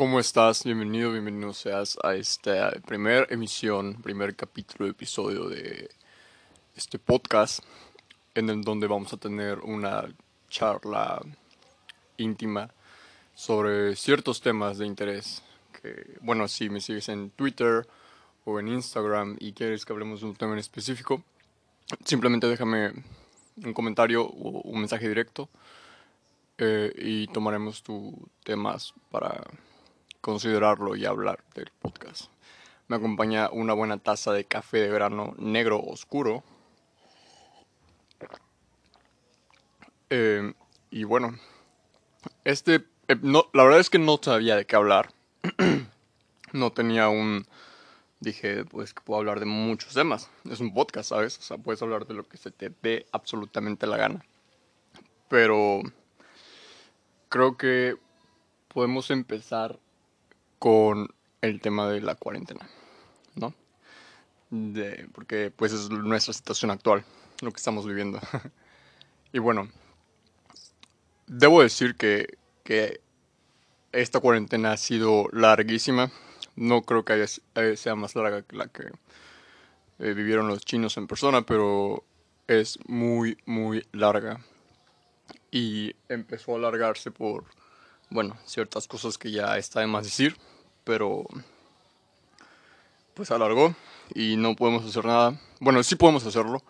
¿Cómo estás? Bienvenido, bienvenido seas a esta primera emisión, primer capítulo, episodio de este podcast, en el donde vamos a tener una charla íntima sobre ciertos temas de interés. Que, bueno, si me sigues en Twitter o en Instagram y quieres que hablemos de un tema en específico, simplemente déjame un comentario o un mensaje directo eh, y tomaremos tus temas para considerarlo y hablar del podcast. Me acompaña una buena taza de café de grano negro oscuro. Eh, y bueno, este, eh, no, la verdad es que no sabía de qué hablar. no tenía un, dije, pues que puedo hablar de muchos temas. Es un podcast, ¿sabes? O sea, puedes hablar de lo que se te dé absolutamente la gana. Pero creo que podemos empezar con el tema de la cuarentena, ¿no? Porque pues es nuestra situación actual, lo que estamos viviendo. y bueno, debo decir que, que esta cuarentena ha sido larguísima. No creo que haya, sea más larga que la que eh, vivieron los chinos en persona, pero es muy, muy larga. Y empezó a alargarse por, bueno, ciertas cosas que ya está de más decir pero pues alargó y no podemos hacer nada. Bueno, sí podemos hacerlo,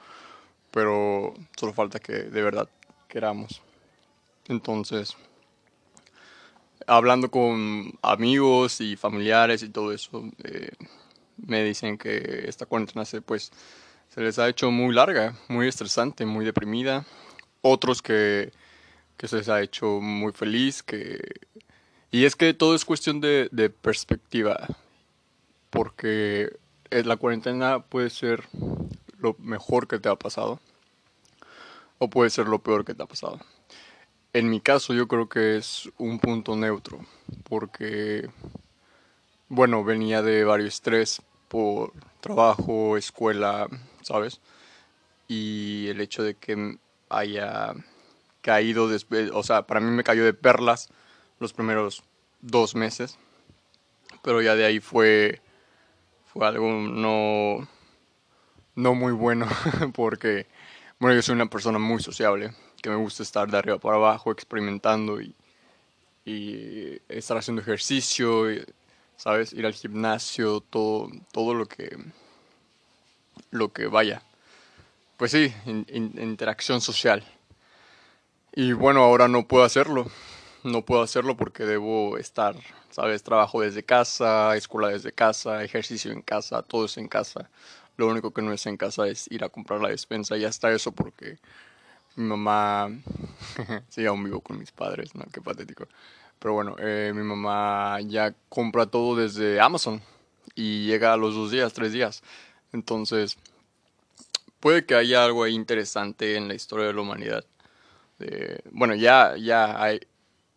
pero solo falta que de verdad queramos. Entonces, hablando con amigos y familiares y todo eso, eh, me dicen que esta cuarentena se, pues, se les ha hecho muy larga, muy estresante, muy deprimida. Otros que, que se les ha hecho muy feliz, que y es que todo es cuestión de, de perspectiva, porque eh, la cuarentena puede ser lo mejor que te ha pasado o puede ser lo peor que te ha pasado. En mi caso yo creo que es un punto neutro, porque, bueno, venía de varios estrés por trabajo, escuela, ¿sabes? Y el hecho de que haya caído o sea, para mí me cayó de perlas los primeros dos meses. Pero ya de ahí fue, fue algo no, no muy bueno porque, bueno, yo soy una persona muy sociable, que me gusta estar de arriba para abajo experimentando y, y estar haciendo ejercicio, ¿sabes? Ir al gimnasio, todo, todo lo que, lo que vaya. Pues sí, interacción social. Y bueno, ahora no puedo hacerlo no puedo hacerlo porque debo estar, ¿sabes? Trabajo desde casa, escuela desde casa, ejercicio en casa, todo es en casa. Lo único que no es en casa es ir a comprar la despensa y hasta eso porque mi mamá, sí, aún vivo con mis padres, ¿no? Qué patético. Pero bueno, eh, mi mamá ya compra todo desde Amazon y llega a los dos días, tres días. Entonces, puede que haya algo interesante en la historia de la humanidad. bueno, ya, ya hay,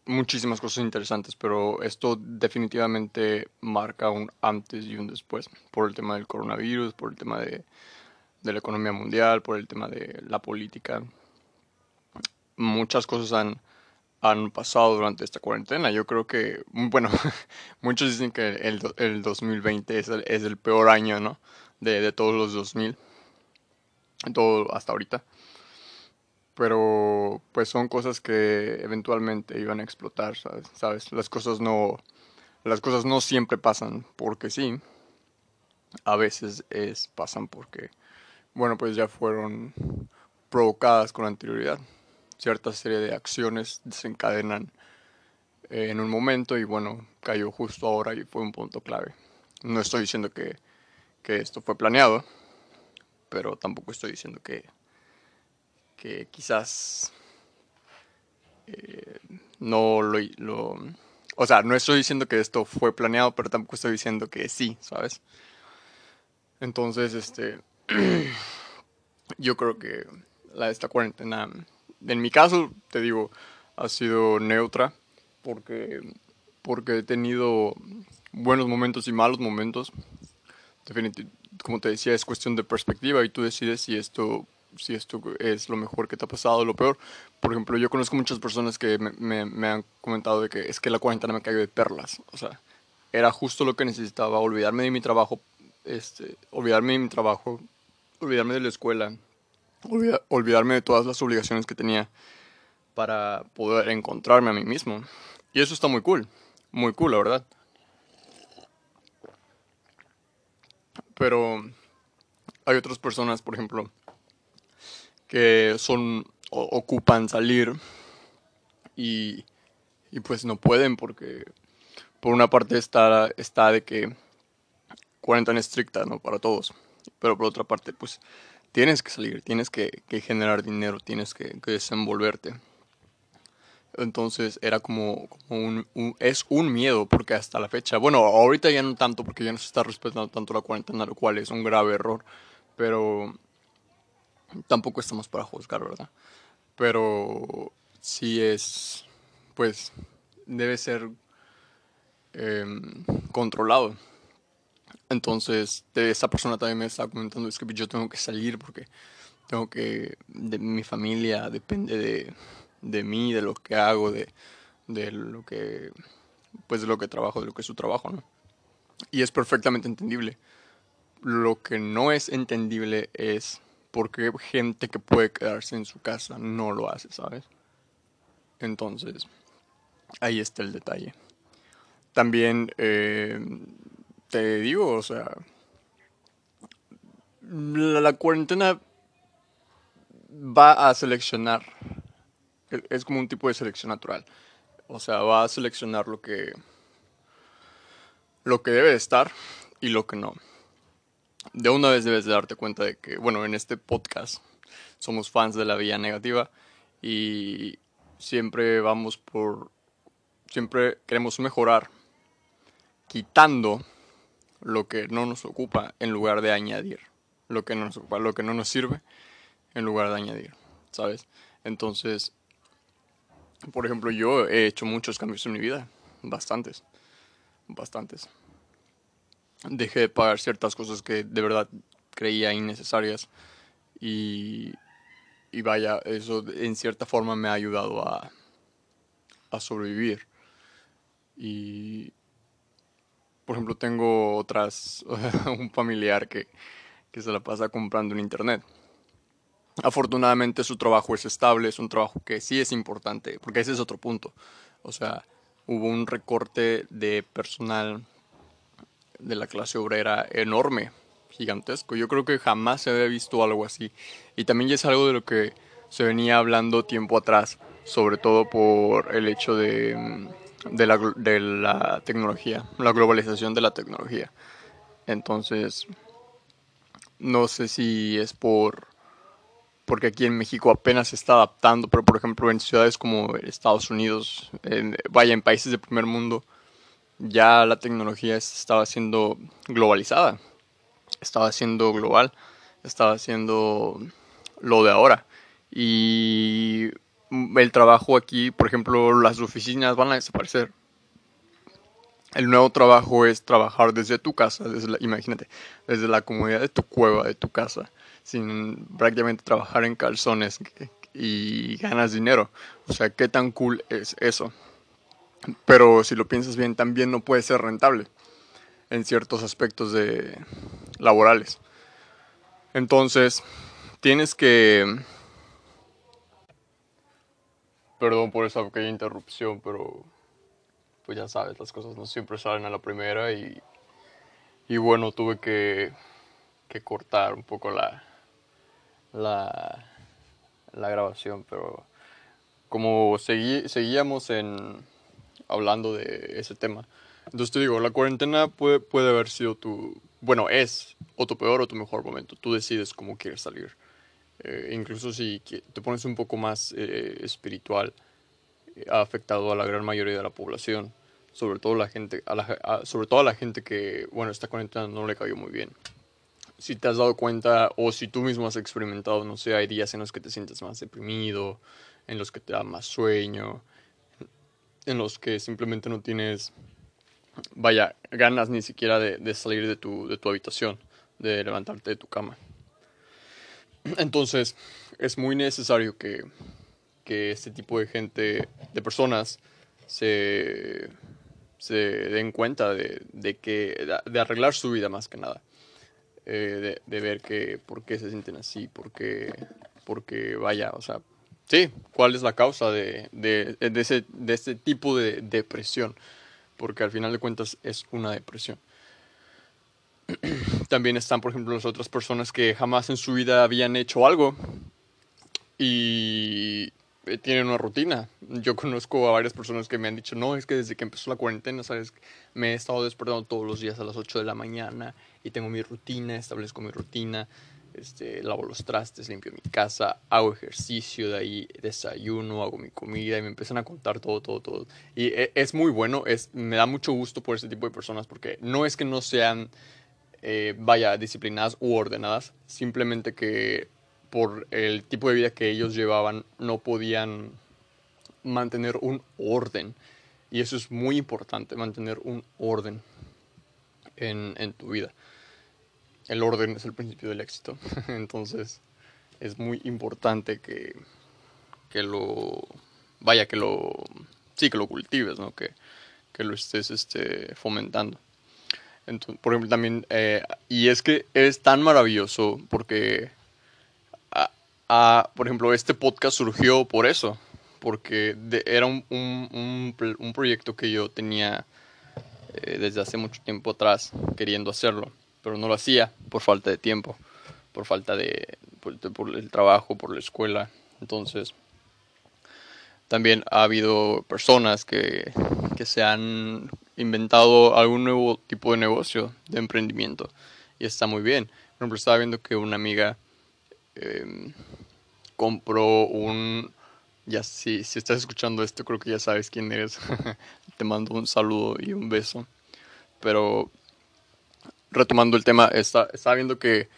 muchísimas cosas interesantes, pero esto definitivamente marca un antes y un después por el tema del coronavirus, por el tema de, la economía mundial, por el tema de la política. Muchas cosas han, han pasado durante esta cuarentena. Yo creo que, bueno, muchos dicen que el, el 2020 es el, es el peor año, ¿no? De, de todos los 2000, todo hasta ahorita pero pues son cosas que eventualmente iban a explotar, ¿sabes? Las cosas no las cosas no siempre pasan porque sí. A veces es pasan porque bueno, pues ya fueron provocadas con anterioridad. Cierta serie de acciones desencadenan en un momento y bueno, cayó justo ahora y fue un punto clave. No estoy diciendo que, que esto fue planeado, pero tampoco estoy diciendo que que quizás eh, no lo, lo, O sea, no estoy diciendo que esto fue planeado, pero tampoco estoy diciendo que sí, ¿sabes? Entonces, este... yo creo que la, esta cuarentena, en mi caso, te digo, ha sido neutra, porque, porque he tenido buenos momentos y malos momentos. Definitivamente, como te decía, es cuestión de perspectiva y tú decides si esto si esto es lo mejor que te ha pasado lo peor. Por ejemplo, yo conozco muchas personas que me, me, han comentado de que es que la cuarentena me cayó de perlas. O sea, era justo lo que necesitaba, olvidarme de mi trabajo, este, olvidarme de mi trabajo, olvidarme de la escuela, olvidarme de todas las obligaciones que tenía para poder encontrarme a mí mismo. Y eso está muy cool, muy cool, la verdad. Pero hay otras personas, por ejemplo, que son ocupan salir y, y pues no pueden porque por una parte está, está de que cuarentena estricta, ¿no? Para todos. Pero por otra parte, pues tienes que salir, tienes que, generar dinero, tienes que, desenvolverte. Entonces era como, un, es un miedo porque hasta la fecha, bueno, ahorita ya no tanto porque ya no se está respetando tanto la cuarentena, lo cual es un grave error, pero tampoco estamos para juzgar, ¿verdad? Pero sí es, pues, debe ser em, controlado. Entonces, esa persona también me estaba comentando, es que yo tengo que salir porque tengo que, de mi familia depende de, de mí, de lo que hago, de, de lo que, pues de lo que trabajo, de lo que es su trabajo, ¿no? Y es perfectamente entendible. Lo que no es entendible es por qué gente que puede quedarse en su casa no lo hace, ¿sabes? Entonces, ahí está el detalle. También eh, te digo, o sea, la, cuarentena va a seleccionar, e, es como un tipo de selección natural, o sea, va a seleccionar lo que, lo que debe estar y lo que no. De una vez debes de darte cuenta de que, bueno, en este podcast somos fans de la vía negativa y siempre vamos por, siempre queremos mejorar, quitando lo que no nos ocupa en lugar de añadir lo que no nos ocupa, lo que no nos sirve en lugar de añadir, ¿sabes? Entonces, por ejemplo, yo he hecho muchos cambios en mi vida, bastantes, bastantes. Dejé de pagar ciertas cosas que de verdad creía innecesarias y, y vaya, eso en cierta forma me ha ayudado a, a sobrevivir. Y, por ejemplo, tengo otras, un familiar que, que se la pasa comprando en internet. Afortunadamente su trabajo es estable, es un trabajo que sí es importante, porque ese es otro punto. O sea, hubo un recorte de personal de la clase obrera enorme, gigantesco. Yo creo que jamás se había visto algo así. Y también ya es algo de lo que se venía hablando tiempo atrás, sobre todo por el hecho de mm, de la, de la tecnología, la globalización de la tecnología. Entonces, no sé si es por porque aquí en México apenas se está adaptando, pero por ejemplo en ciudades como Estados Unidos, en, vaya en países de primer mundo, ya la tecnología estaba siendo globalizada, estaba siendo global, estaba siendo lo de ahora. Y el trabajo aquí, por ejemplo, las oficinas van a desaparecer. El nuevo trabajo es trabajar desde tu casa, desde imagínate, desde la comodidad de tu cueva, de tu casa, sin prácticamente trabajar en calzones y ganas dinero. O sea, ¿qué tan cool es eso? Pero si lo piensas bien, también no puede ser rentable en ciertos aspectos de laborales. Entonces, tienes que Perdón por esa pequeña interrupción, pero pues ya sabes, las cosas no siempre salen a la primera y, y bueno, tuve que, que cortar un poco la, la, la grabación, pero como seguí, seguíamos en hablando de ese tema, entonces te digo, la cuarentena puede, puede haber sido tu, bueno, es o tu peor o tu mejor momento, tú decides cómo quieres salir. Eh, incluso si te pones un poco más eh, espiritual, ha afectado a la gran mayoría de la población, sobre todo la gente, a la, sobre todo a la gente que, bueno, esta cuarentena no le cayó muy bien. Si te has dado cuenta o si tú mismo has experimentado, no sé, hay días en los que te sientes más deprimido, en los que te da más sueño, en los que simplemente no tienes, vaya, ganas ni siquiera de, de salir de tu, de tu habitación, de levantarte de tu cama. Entonces, es muy necesario que, que este tipo de gente, de personas, se, se den cuenta de, de que, de arreglar su vida más que nada. Eh, de, ver que, por qué se sienten así, por qué, porque vaya, o sea, sí, cuál es la causa de, de, ese, de este tipo de depresión, porque al final de cuentas es una depresión. También están, por ejemplo, las otras personas que jamás en su vida habían hecho algo y eh, tienen una rutina. Yo conozco a varias personas que me han dicho, no, es que desde que empezó la cuarentena, ¿sabes? Me he estado despertando todos los días a las 8 de la mañana y tengo mi rutina, establezco mi rutina, este, lavo los trastes, limpio mi casa, hago ejercicio, de ahí desayuno, hago mi comida y me empiezan a contar todo, todo, todo. Y e, es muy bueno, es, me da mucho gusto por ese tipo de personas porque no es que no sean, eh, vaya, disciplinadas u ordenadas, simplemente que por el tipo de vida que ellos llevaban no podían mantener un orden. Y eso es muy importante, mantener un orden en, en tu vida el orden es el principio del éxito. Entonces es muy importante que, que lo, vaya, que lo, sí, que lo cultives, ¿no? Que, que lo estés este, fomentando. Por ejemplo, también, eh, y es que es tan maravilloso porque, a, por ejemplo, este podcast surgió por eso, porque de, era un, un, proyecto que yo tenía eh, desde hace mucho tiempo atrás queriendo hacerlo pero no lo hacía por falta de tiempo, por falta de por, el trabajo, por la escuela. Entonces, también ha habido personas que, que se han inventado algún nuevo tipo de negocio, de emprendimiento, y está muy bien. Por ejemplo, estaba viendo que una amiga eh, compró un... Ya si, si estás escuchando esto, creo que ya sabes quién eres. Te mando un saludo y un beso. Pero retomando el tema, está, estaba viendo que,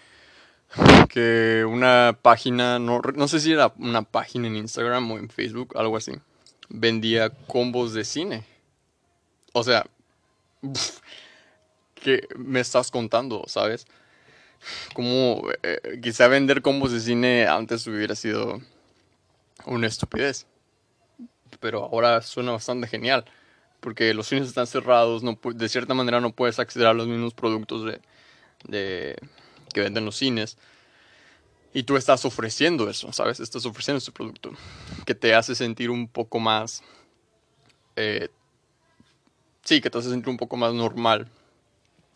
que una página, no, no sé si era una página en Instagram o en Facebook, algo así, vendía combos de cine. O sea, que me estás contando, sabes? Como eh, quizá vender combos de cine antes hubiera sido una estupidez. Pero ahora suena bastante genial porque los cines están cerrados, de cierta manera no puedes acceder a los mismos productos de, que venden los cines. Y tú estás ofreciendo eso, ¿sabes? Estás ofreciendo ese producto que te hace sentir un poco más... Eh, sí, que te hace sentir un poco más normal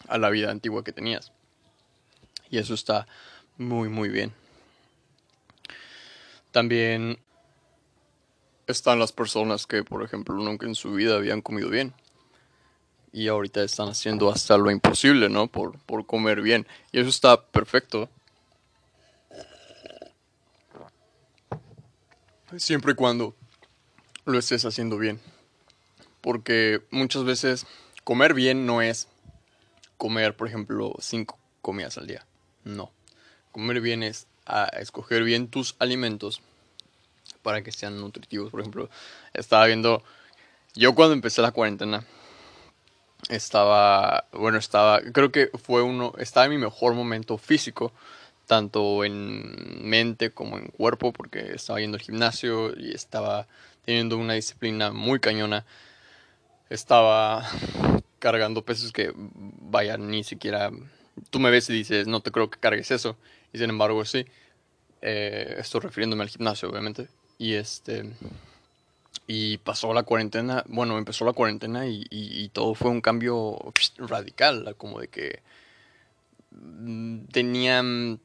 a la vida antigua que tenías. Y eso está muy, muy bien. También están las personas que, por ejemplo, nunca en su vida habían comido bien. Y ahorita están haciendo hasta lo imposible, ¿no? Por, por comer bien. Y eso está perfecto. Siempre y cuando lo estés haciendo bien. Porque muchas veces comer bien no es comer, por ejemplo, cinco comidas al día. No. Comer bien es a escoger bien tus alimentos para que sean nutritivos. Por ejemplo, estaba viendo, yo cuando empecé la cuarentena, estaba, bueno, estaba, creo que fue uno, estaba en mi mejor momento físico, tanto en mente como en cuerpo, porque estaba yendo al gimnasio y estaba teniendo una disciplina muy cañona. Estaba cargando pesos que, vaya, ni siquiera, tú me ves y dices, no te creo que cargues eso, y sin embargo sí. Eh, estoy refiriéndome al gimnasio, obviamente. Y este. Y pasó la cuarentena. Bueno, empezó la cuarentena y, y, todo fue un cambio radical. Como de que. Mm, tenía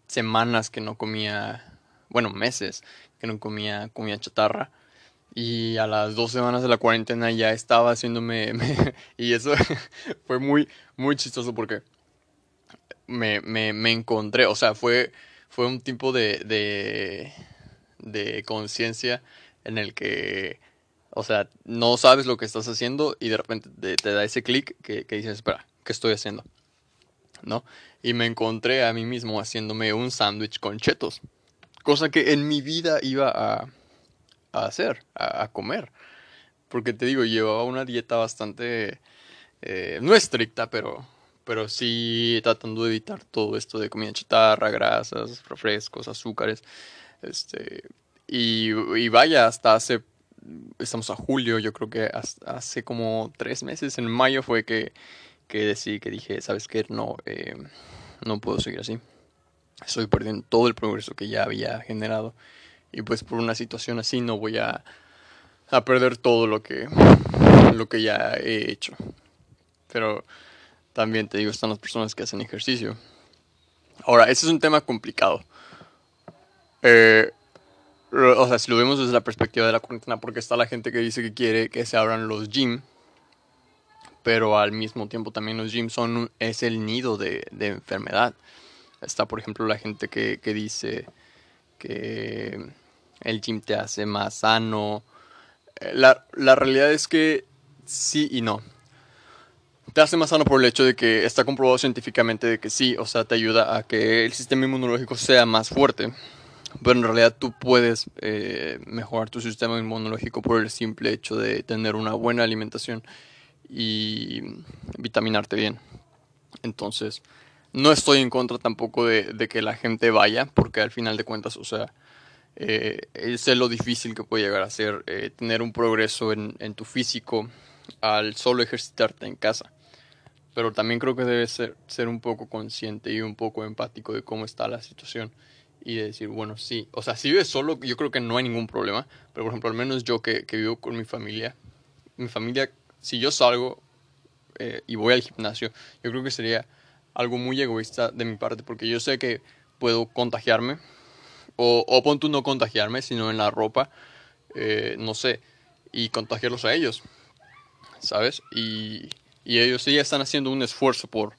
semanas que no comía. Bueno, meses que no comía comida chatarra. Y a las dos semanas de la cuarentena ya estaba haciéndome. y eso fue muy, muy chistoso porque me, me, me encontré. O sea, fue, fue un tipo de de conciencia en el que, o sea, no sabes lo que estás haciendo y de repente te, da ese clic que, que, dices, espera, ¿qué estoy haciendo? ¿No? Y me encontré a mí mismo haciéndome un sándwich con chetos, cosa que en mi vida iba a, a hacer, a, comer. Porque te digo, llevaba una dieta bastante, eh, no estricta, pero, pero sí tratando de evitar todo esto de comida chatarra, grasas, refrescos, azúcares. Este, y, vaya, hasta hace, estamos a julio, yo creo que hace como tres meses, en mayo fue que, que decidí, que dije, ¿sabes qué? No, eh, no puedo seguir así. Estoy perdiendo todo el progreso que ya había generado. Y pues por una situación así no voy a, a perder todo lo que, lo que ya he hecho. Pero también te digo, están las personas que hacen ejercicio. Ahora, ese es un tema complicado. Eh, o sea, si lo vemos desde la perspectiva de la cuarentena, porque está la gente que dice que quiere que se abran los gyms, pero al mismo tiempo también los gyms son es el nido de, de enfermedad. Está, por ejemplo, la gente que, que dice que el gym te hace más sano. Eh, la, la realidad es que sí y no te hace más sano por el hecho de que está comprobado científicamente de que sí, o sea, te ayuda a que el sistema inmunológico sea más fuerte. Pero en realidad tú puedes eh, mejorar tu sistema inmunológico por el simple hecho de tener una buena alimentación y vitaminarte bien. Entonces, no estoy en contra tampoco de, que la gente vaya, porque al final de cuentas, o sea, eh, sé lo difícil que puede llegar a ser eh, tener un progreso en, tu físico al solo ejercitarte en casa pero también creo que debes ser, ser un poco consciente y un poco empático de cómo está la situación y de decir, bueno, sí, o sea, si vives solo, yo creo que no hay ningún problema, pero por ejemplo, al menos yo que, que vivo con mi familia, mi familia, si yo salgo eh, y voy al gimnasio, yo creo que sería algo muy egoísta de mi parte, porque yo sé que puedo contagiarme, o, o pon tú no contagiarme, sino en la ropa, eh, no sé, y contagiarlos a ellos, ¿sabes? Y y ellos sí están haciendo un esfuerzo por,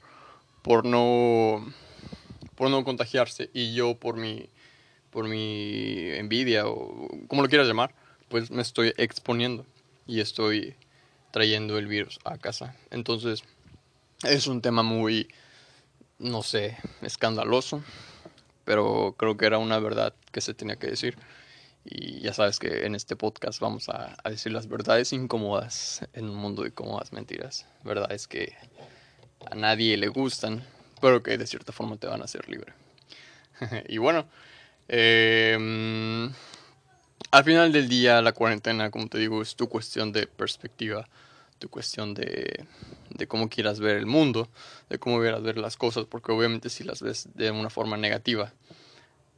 por, no, por no contagiarse y yo por mi, por mi envidia o como lo quieras llamar, pues me estoy exponiendo y estoy trayendo el virus a casa. Entonces es un tema muy, no sé, escandaloso, pero creo que era una verdad que se tenía que decir. Y ya sabes que en este podcast vamos a, decir las verdades incómodas en un mundo de cómodas mentiras. Verdades que a nadie le gustan, pero que de cierta forma te van a hacer libre. y bueno, em, al final del día la cuarentena, como te digo, es tu cuestión de perspectiva, tu cuestión de, de cómo quieras ver el mundo, de cómo quieras ver las cosas, porque obviamente si las ves de una forma negativa,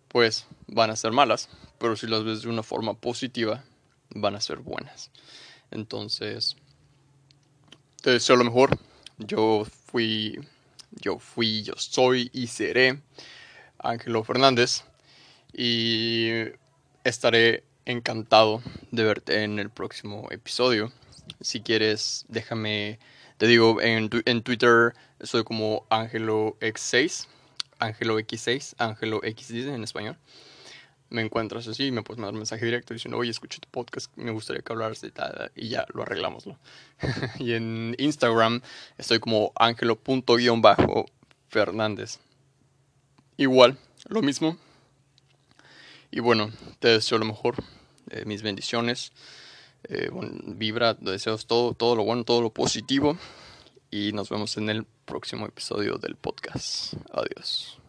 pues van a ser malas, pero si las ves de una forma positiva, van a ser buenas. Entonces, te deseo lo mejor. Yo fui, yo fui, yo soy y seré Ángelo Fernández y estaré encantado de verte en el próximo episodio. Si quieres, déjame, te digo, en, en Twitter soy como Ángelo X6 Ángelo X6, Ángelo X dice en español. Me encuentras así me puedes mandar un mensaje directo diciendo, oye, escuché tu podcast, me gustaría que hablaras de tal, y ya lo arreglamos. y en Instagram estoy como ángelo.fernández. Igual, lo mismo. Y bueno, te deseo lo mejor, eh, mis bendiciones, eh, vibra, deseos todo, todo lo bueno, todo lo positivo. Y nos vemos en el próximo episodio del podcast. Adiós.